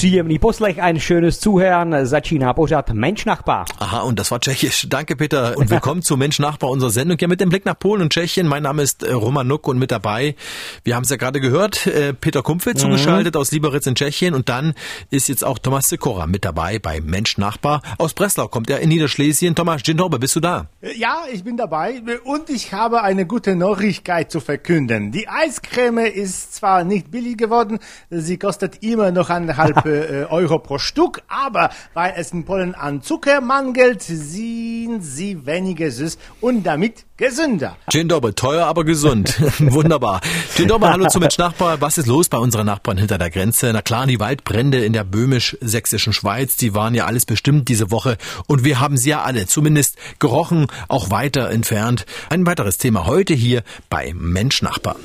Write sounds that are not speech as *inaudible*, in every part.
Příjemný poslech, ein schönes Zuhören. Začíná pořad Mensch Nachbar. Aha, und das war tschechisch. Danke, Peter. Und willkommen zu Mensch Nachbar, unserer Sendung. Ja, mit dem Blick nach Polen und Tschechien. Mein Name ist äh, Roman Nuck und mit dabei, wir haben es ja gerade gehört, äh, Peter Kumpfe mhm. zugeschaltet aus Lieberitz in Tschechien. Und dann ist jetzt auch Thomas Sikora mit dabei bei Mensch Nachbar. Aus Breslau kommt er in Niederschlesien. Thomas, dzień bist du da? Ja, ich bin dabei und ich habe eine gute Neuigkeit zu verkünden. Die Eiscreme ist zwar nicht billig geworden, sie kostet immer noch eineinhalb *laughs* äh, Euro pro Stück, aber weil es in Polen an Zucker mangelt, sind sie weniger süß und damit gesünder. Dzień dobry, teuer, aber gesund. *laughs* Wunderbar. Dzień dobry, hallo zum Nachbar. Was ist los bei unseren Nachbarn hinter der Grenze? Na klar, die Waldbrände in der böhmisch-sächsischen Schweiz, die waren ja alles bestimmt diese Woche und wir haben sie ja alle zumindest gerochen, auch weiter entfernt. Ein weiteres Thema heute hier bei Mensch Nachbar.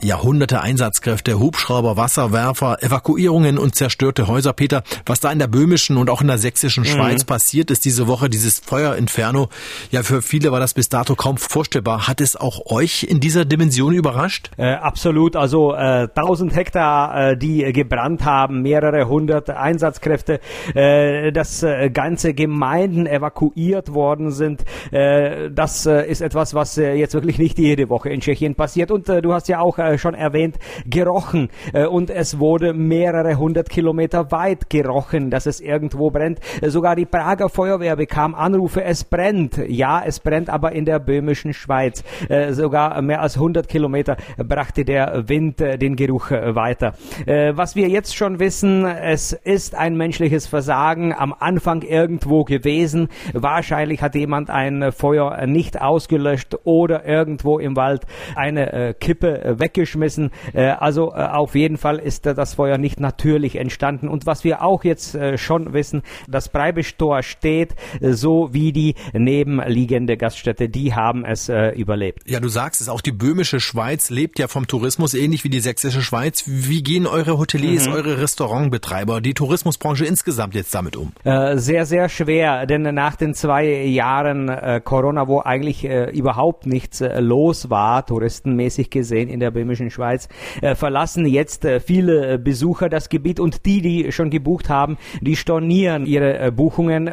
Jahrhunderte Einsatzkräfte, Hubschrauber, Wasserwerfer, Evakuierungen und zerstörte Häuser. Peter, was da in der böhmischen und auch in der sächsischen mhm. Schweiz passiert ist diese Woche, dieses Feuerinferno, ja, für viele war das bis dato kaum vorstellbar. Hat es auch euch in dieser Dimension überrascht? Äh, absolut. Also äh, 1000 Hektar, äh, die gebrannt haben, mehrere hundert Einsatzkräfte, äh, dass äh, ganze Gemeinden evakuiert worden sind. Äh, das ist etwas, was jetzt wirklich nicht jede Woche in Tschechien passiert. Und du hast ja auch äh, schon erwähnt, gerochen. Äh, und es wurde mehrere hundert Kilometer weit gerochen, dass es irgendwo brennt. Äh, sogar die Prager Feuerwehr bekam Anrufe, es brennt. Ja, es brennt aber in der böhmischen Schweiz. Sogar mehr als 100 Kilometer brachte der Wind den Geruch weiter. Was wir jetzt schon wissen, es ist ein menschliches Versagen am Anfang irgendwo gewesen. Wahrscheinlich hat jemand ein Feuer nicht ausgelöscht oder irgendwo im Wald eine Kippe weggeschmissen weggeschmissen. Äh, also äh, auf jeden Fall ist äh, das Feuer nicht natürlich entstanden. Und was wir auch jetzt schon wissen, das Breibisch-Tor steht, so wie die nebenliegende Gaststätte, die haben es überlebt. Ja, du sagst es, auch die böhmische Schweiz lebt ja vom Tourismus, ähnlich wie die sächsische Schweiz. Wie gehen eure Hoteliers, mhm. eure Restaurantbetreiber, die Tourismusbranche insgesamt jetzt damit um? sehr, sehr schwer, denn nach den zwei Jahren Corona, wo eigentlich überhaupt nichts los war, touristenmäßig gesehen in der böhmischen Schweiz, äh, verlassen jetzt äh, viele äh, Besucher das Gebiet und die, die schon gebucht haben, die stornieren ihre Buchungen,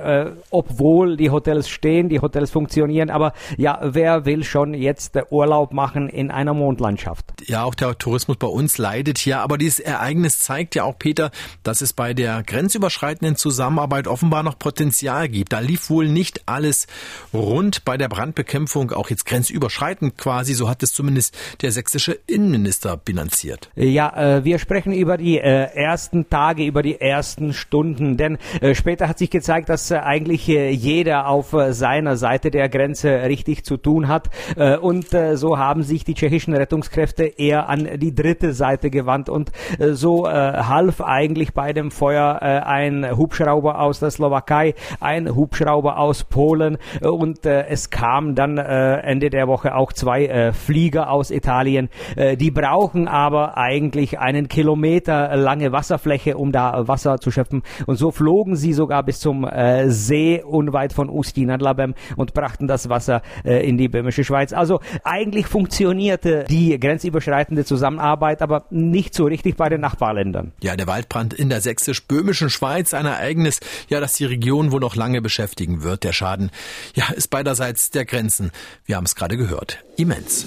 obwohl die Hotels stehen, die Hotels funktionieren. Aber ja, wer will schon jetzt Urlaub machen in einer Mondlandschaft? Ja, auch der Tourismus bei uns leidet ja, aber dieses Ereignis zeigt ja auch, Peter, dass es bei der grenzüberschreitenden Zusammenarbeit offenbar noch Potenzial gibt. Da lief wohl nicht alles rund bei der Brandbekämpfung, auch jetzt grenzüberschreitend quasi, so hat es zumindest der sächsische Innen Innenminister bilanziert. Ja, äh, wir sprechen über die äh, ersten Tage, über die ersten Stunden, denn äh, später hat sich gezeigt, dass äh, eigentlich äh, jeder auf äh, seiner Seite der Grenze richtig zu tun hat äh, und äh, so haben sich die tschechischen Rettungskräfte eher an die dritte Seite gewandt und äh, so äh, half eigentlich bei dem Feuer äh, ein Hubschrauber aus der Slowakei, ein Hubschrauber aus Polen äh, und äh, es kam dann äh, Ende der Woche auch zwei äh, Flieger aus Italien, äh, die brauchen aber eigentlich einen Kilometer lange Wasserfläche, um da Wasser zu schöpfen. Und so flogen sie sogar bis zum äh, See unweit von Usti nad Labem und brachten das Wasser äh, in die böhmische Schweiz. Also eigentlich funktionierte die grenzüberschreitende Zusammenarbeit, aber nicht so richtig bei den Nachbarländern. Ja, der Waldbrand in der sächsisch-böhmischen Schweiz, ein Ereignis, ja, das die Region wohl noch lange beschäftigen wird. Der Schaden, ja, ist beiderseits der Grenzen. Wir haben es gerade gehört. Immens.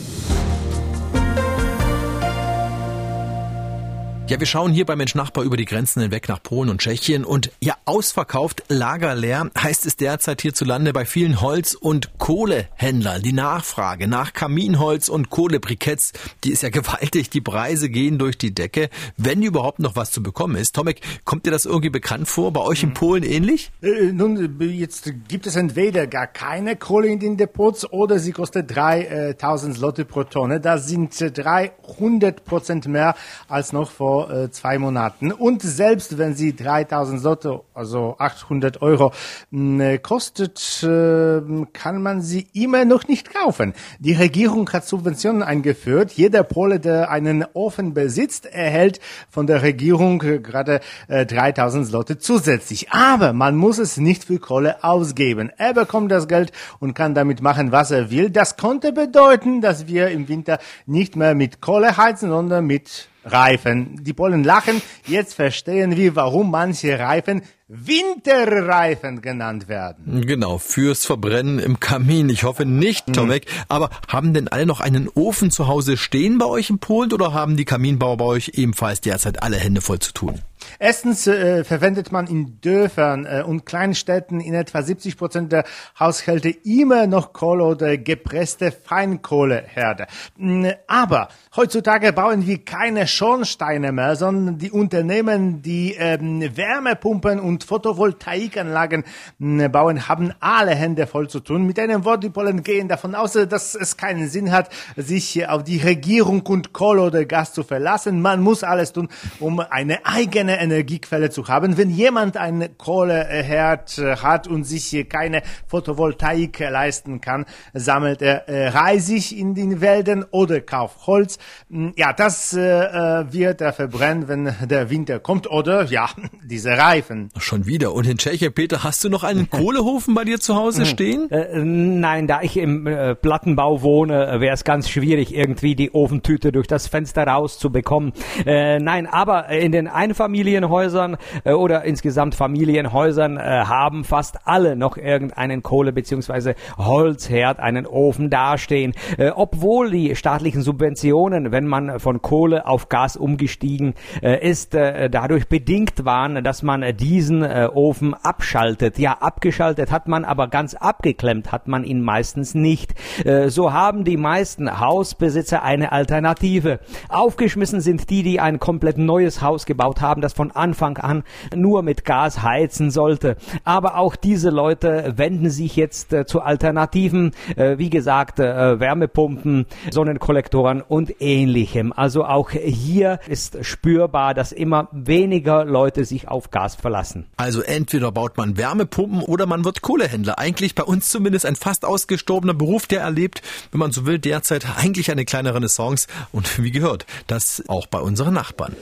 Ja, wir schauen hier bei Mensch Nachbar über die Grenzen hinweg nach Polen und Tschechien und ja, ausverkauft, lagerleer heißt es derzeit hierzulande bei vielen Holz- und Kohlehändlern. Die Nachfrage nach Kaminholz und Kohlebriketts, die ist ja *laughs* gewaltig. Die Preise gehen durch die Decke, wenn überhaupt noch was zu bekommen ist. Tomek, kommt dir das irgendwie bekannt vor? Bei euch in Polen ähnlich? Äh, nun, jetzt gibt es entweder gar keine Kohle in den Depots oder sie kostet 3000 Lotte pro Tonne. Das sind 300 Prozent mehr als noch vor äh, zwei Monaten. Und selbst wenn sie 3000 Slotty, also 800 Euro mh, äh, kostet, äh, kann man sie immer noch nicht kaufen. Die Regierung hat Subventionen eingeführt. Jeder Pole, der einen Ofen besitzt, erhält von der Regierung äh, gerade äh, 3000 Slotty zusätzlich. Aber man muss es nicht für Kohle ausgeben. Er bekommt das Geld und kann damit machen, was er will. Das konnte bedeuten, dass wir im Winter nicht mehr mit Kohle heizen, sondern mit Reifen. Die Polen lachen. Jetzt verstehen wir, warum manche Reifen Winterreifen genannt werden. Genau, fürs Verbrennen im Kamin. Ich hoffe nicht, Tomek. Mhm. Aber haben denn alle noch einen Ofen zu Hause stehen bei euch in Polen oder haben die Kaminbauer bei euch ebenfalls derzeit alle Hände voll zu tun? Erstens äh, verwendet man in Dörfern äh, und Kleinstädten in etwa 70 Prozent der Haushalte immer noch Kohle oder gepresste Feinkohleherde. Mm, aber heutzutage bauen wir keine Schornsteine mehr, sondern die Unternehmen, die ähm, Wärmepumpen und Photovoltaikanlagen äh, bauen, haben alle Hände voll zu tun. Mit einem Wort, die Polen gehen davon aus, dass es keinen Sinn hat, sich auf die Regierung und Kohle oder Gas zu verlassen. Man muss alles tun, um eine eigene Energiequelle zu haben. Wenn jemand einen Kohleherd äh, hat und sich keine Photovoltaik leisten kann, sammelt er äh, Reisig in den Wäldern oder kauft Holz. Hm, ja, das äh, äh, wird er verbrennen, wenn der Winter kommt oder ja, *laughs* diese Reifen. Schon wieder. Und in Tschechien, Peter, hast du noch einen *laughs* Kohlehofen bei dir zu Hause hm. stehen? Äh, nein, da ich im äh, Plattenbau wohne, wäre es ganz schwierig, irgendwie die Ofentüte durch das Fenster rauszubekommen. Äh, nein, aber in den Einfamilienhäusern äh, oder insgesamt Familienhäusern äh, haben fast alle noch irgendeinen Kohle- bzw. Holzherd, einen Ofen dastehen. Äh, obwohl die staatlichen Subventionen, wenn man von Kohle auf Gas umgestiegen äh, ist, äh, dadurch bedingt waren, dass man diesen äh, Ofen abschaltet. Ja, abgeschaltet hat man, aber ganz abgeklemmt hat man ihn meistens nicht. Äh, so haben die meisten Hausbesitzer eine Alternative. Aufgeschmissen sind die, die ein komplett neues Haus gebaut haben, das von Anfang an nur mit Gas heizen sollte. Aber auch diese Leute wenden sich jetzt äh, zu Alternativen, äh, wie gesagt, äh, Wärmepumpen, Sonnenkollektoren und ähnlichem. Also auch hier ist spürbar, dass immer weniger Leute sich auf Gas verlassen. Also entweder baut man Wärmepumpen oder man wird Kohlehändler. Eigentlich bei uns zumindest ein fast ausgestorbener Beruf, der erlebt, wenn man so will, derzeit eigentlich eine kleine Renaissance und wie gehört, das auch bei unseren Nachbarn.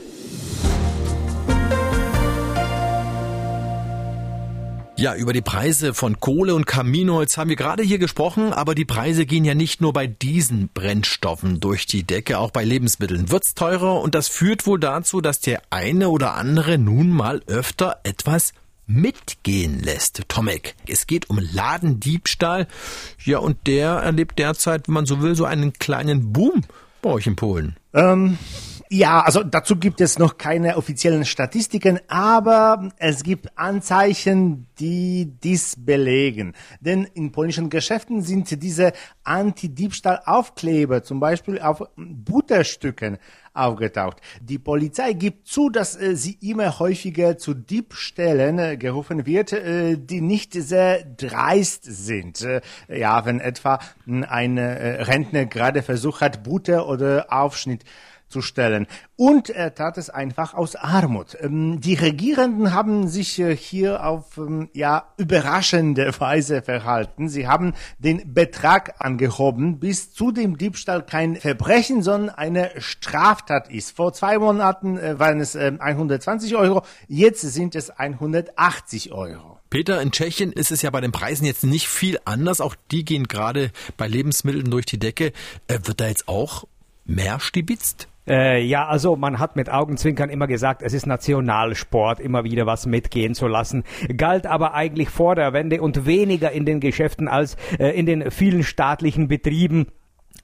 Ja, über die Preise von Kohle und Kaminholz haben wir gerade hier gesprochen, aber die Preise gehen ja nicht nur bei diesen Brennstoffen durch die Decke, auch bei Lebensmitteln wird's teurer und das führt wohl dazu, dass der eine oder andere nun mal öfter etwas mitgehen lässt. Tomek, es geht um Ladendiebstahl. Ja, und der erlebt derzeit, wenn man so will, so einen kleinen Boom bei euch in Polen. Ähm ja, also dazu gibt es noch keine offiziellen Statistiken, aber es gibt Anzeichen, die dies belegen. Denn in polnischen Geschäften sind diese Anti-Diebstahl-Aufkleber zum Beispiel auf Butterstücken aufgetaucht. Die Polizei gibt zu, dass äh, sie immer häufiger zu Diebstählen äh, gerufen wird, äh, die nicht sehr dreist sind. Ja, wenn etwa ein äh, Rentner gerade versucht hat, Butter oder Aufschnitt zu stellen. Und er tat es einfach aus Armut. Ähm, die Regierenden haben sich äh, hier auf ähm, ja überraschende *laughs* Weise verhalten. Sie haben den Betrag angehoben, bis zu dem Diebstahl kein Verbrechen, sondern eine Straftat ist. Vor zwei Monaten äh, waren es 120 ähm, Euro, jetzt sind es 180 Euro. Peter, in Tschechien ist es ja bei den Preisen jetzt nicht viel anders. Auch die gehen gerade bei Lebensmitteln durch die Decke. Äh, wird da jetzt auch mehr stibitzt? Äh, ja, also man hat mit Augenzwinkern immer gesagt, es ist Nationalsport, immer wieder was mitgehen zu lassen. Galt aber eigentlich vor der Wende und weniger in den Geschäften als äh, in den vielen staatlichen Betrieben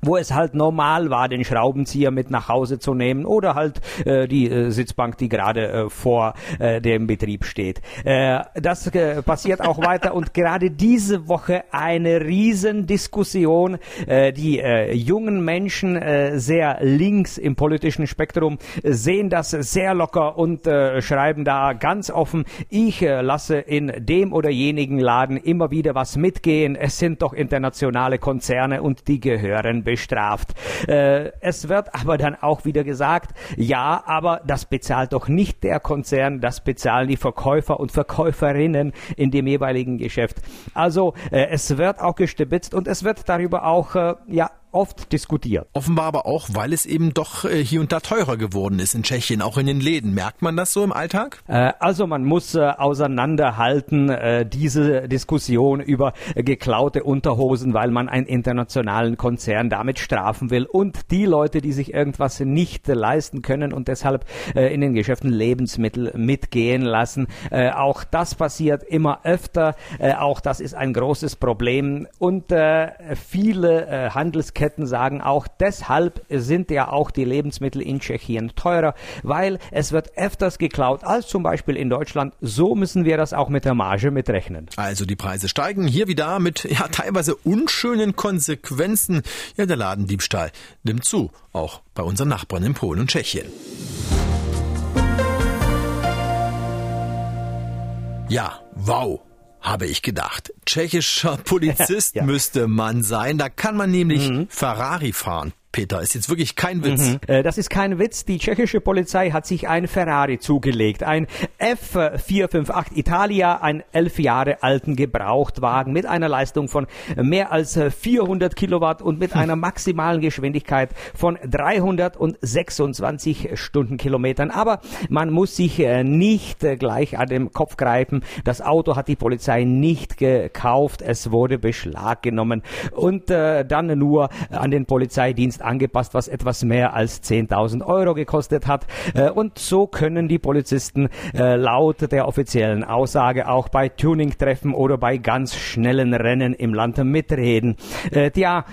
wo es halt normal war, den Schraubenzieher mit nach Hause zu nehmen oder halt äh, die äh, Sitzbank, die gerade äh, vor äh, dem Betrieb steht. Äh, das äh, passiert auch *laughs* weiter und gerade diese Woche eine Riesendiskussion. Äh, die äh, jungen Menschen äh, sehr links im politischen Spektrum sehen das sehr locker und äh, schreiben da ganz offen, ich äh, lasse in dem oder jenigen Laden immer wieder was mitgehen. Es sind doch internationale Konzerne und die gehören bestraft. Äh, es wird aber dann auch wieder gesagt, ja, aber das bezahlt doch nicht der Konzern, das bezahlen die Verkäufer und Verkäuferinnen in dem jeweiligen Geschäft. Also äh, es wird auch gestibitzt und es wird darüber auch äh, ja oft diskutiert. Offenbar aber auch, weil es eben doch äh, hier und da teurer geworden ist in Tschechien, auch in den Läden. Merkt man das so im Alltag? Äh, also man muss äh, auseinanderhalten diese Diskussion über geklaute Unterhosen, weil man einen internationalen Konzern damit strafen will und die Leute, die sich irgendwas nicht leisten können und deshalb in den Geschäften Lebensmittel mitgehen lassen. auch das passiert immer öfter. auch das ist ein großes Problem und viele Handelsketten Ketten sagen auch, deshalb sind ja auch die Lebensmittel in Tschechien teurer, weil es wird öfters geklaut als zum Beispiel in Deutschland. So müssen wir das auch mit der Marge mitrechnen. Also die Preise steigen hier wieder mit ja teilweise unschönen Konsequenzen. Ja, der Ladendiebstahl nimmt zu, auch bei unseren Nachbarn in Polen und Tschechien. Ja, wow habe ich gedacht. Tschechischer Polizist *laughs* ja. müsste man sein. Da kann man nämlich mhm. Ferrari fahren. Peter, ist jetzt wirklich kein Witz. Mhm. Äh, das ist kein Witz. Die tschechische Polizei hat sich ein Ferrari zugelegt. Ein F458 Italia, ein elf Jahre alten Gebrauchtwagen mit einer Leistung von mehr als 400 Kilowatt und mit einer maximalen Geschwindigkeit von 326 Stundenkilometern. Aber man muss sich äh, nicht äh, gleich an dem Kopf greifen. Das Auto hat die Polizei nicht gekauft. Es wurde Beschlag genommen und dann nur an den Polizeidienst angepasst, was etwas mehr als 10.000 Euro gekostet hat. Äh, und so können die Polizisten äh, laut der offiziellen Aussage auch bei Tuning-Treffen oder bei ganz schnellen Rennen im Land mitreden. Äh, tja,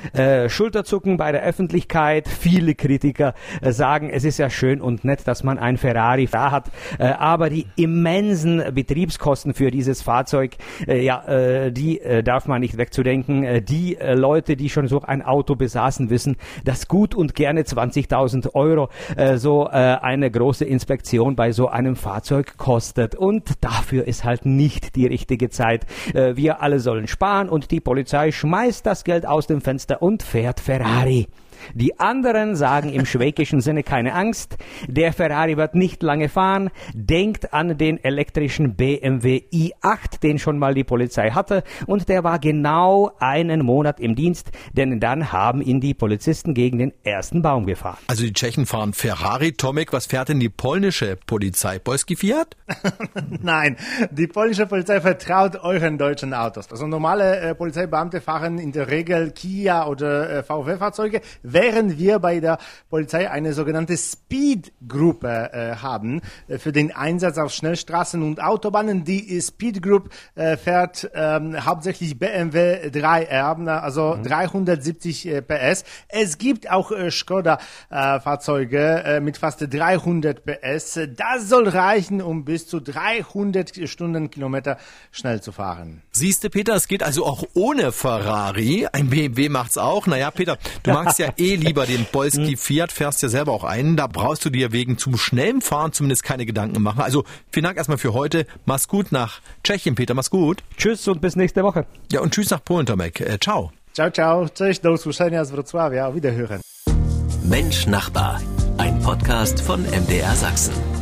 Schulterzucken bei der Öffentlichkeit. Viele Kritiker sagen, es ist ja schön und nett, dass man ein Ferrari da hat, aber die immensen Betriebskosten für dieses Fahrzeug, ja, die darf man nicht wegzudenken. Die Leute, die schon so ein Auto besaßen, wissen, dass das gut und gerne 20.000 Euro äh, so äh, eine große Inspektion bei so einem Fahrzeug kostet. Und dafür ist halt nicht die richtige Zeit. Äh, wir alle sollen sparen und die Polizei schmeißt das Geld aus dem Fenster und fährt Ferrari. Die anderen sagen im schwäbischen Sinne keine Angst. Der Ferrari wird nicht lange fahren. Denkt an den elektrischen BMW i8, den schon mal die Polizei hatte. Und der war genau einen Monat im Dienst, denn dann haben ihn die Polizisten gegen den ersten Baum gefahren. Also die Tschechen fahren Ferrari. Tomek, was fährt denn die polnische Polizei? Polski Fiat? *laughs* Nein, die polnische Polizei vertraut euren deutschen Autos. Also normale äh, Polizeibeamte fahren in der Regel Kia oder äh, VW-Fahrzeuge während wir bei der Polizei eine sogenannte Speed-Gruppe äh, haben äh, für den Einsatz auf Schnellstraßen und Autobahnen. Die Speed Group äh, fährt ähm, hauptsächlich BMW 3R, also mhm. 370 äh, PS. Es gibt auch Skoda-Fahrzeuge mit fast 300 PS. Das soll reichen, um bis zu 300 Stundenkilometer schnell zu fahren. Siehste, Peter, es geht also auch ohne Ferrari. Ein BMW macht's auch. Naja, Peter, du magst ja *laughs* eh lieber den Polski hm. Fiat, fährst ja selber auch einen. Da brauchst du dir wegen zum schnellen Fahren zumindest keine Gedanken machen. Also vielen Dank erstmal für heute. Mach's gut nach Tschechien, Peter. Mach's gut. Tschüss und bis nächste Woche. Ja, und tschüss nach Polen, Tomek. Äh, ciao. Ciao, ciao. Cześć, do usłyszenia z Wrocławia. Wiederhören. Mensch Nachbar. Ein Podcast von MDR Sachsen.